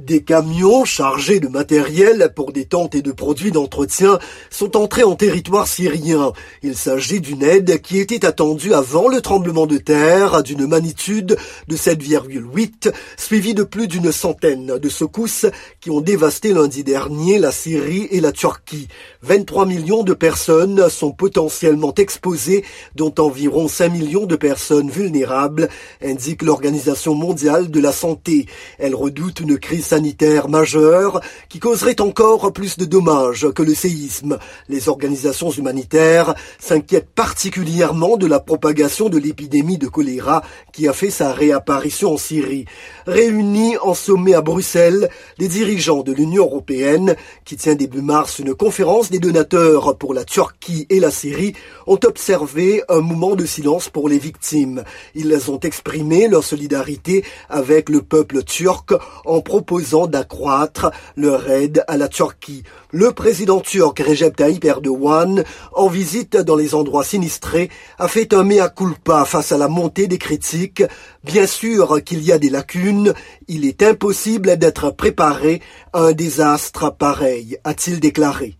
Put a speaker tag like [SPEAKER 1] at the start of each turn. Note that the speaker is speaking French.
[SPEAKER 1] Des camions chargés de matériel pour des tentes et de produits d'entretien sont entrés en territoire syrien. Il s'agit d'une aide qui était attendue avant le tremblement de terre d'une magnitude de 7,8, suivie de plus d'une centaine de secousses qui ont dévasté lundi dernier la Syrie et la Turquie. 23 millions de personnes sont potentiellement exposées, dont environ 5 millions de personnes vulnérables, indique l'Organisation mondiale de la santé. Elle redoute une crise sanitaire majeur qui causerait encore plus de dommages que le séisme. Les organisations humanitaires s'inquiètent particulièrement de la propagation de l'épidémie de choléra qui a fait sa réapparition en Syrie. Réunis en sommet à Bruxelles, les dirigeants de l'Union européenne, qui tient début mars une conférence des donateurs pour la Turquie et la Syrie, ont observé un moment de silence pour les victimes. Ils ont exprimé leur solidarité avec le peuple turc en proposant d'accroître leur aide à la Turquie. Le président turc Recep Tayyip Erdogan, en visite dans les endroits sinistrés, a fait un mea culpa face à la montée des critiques. Bien sûr qu'il y a des lacunes, il est impossible d'être préparé à un désastre pareil, a-t-il déclaré.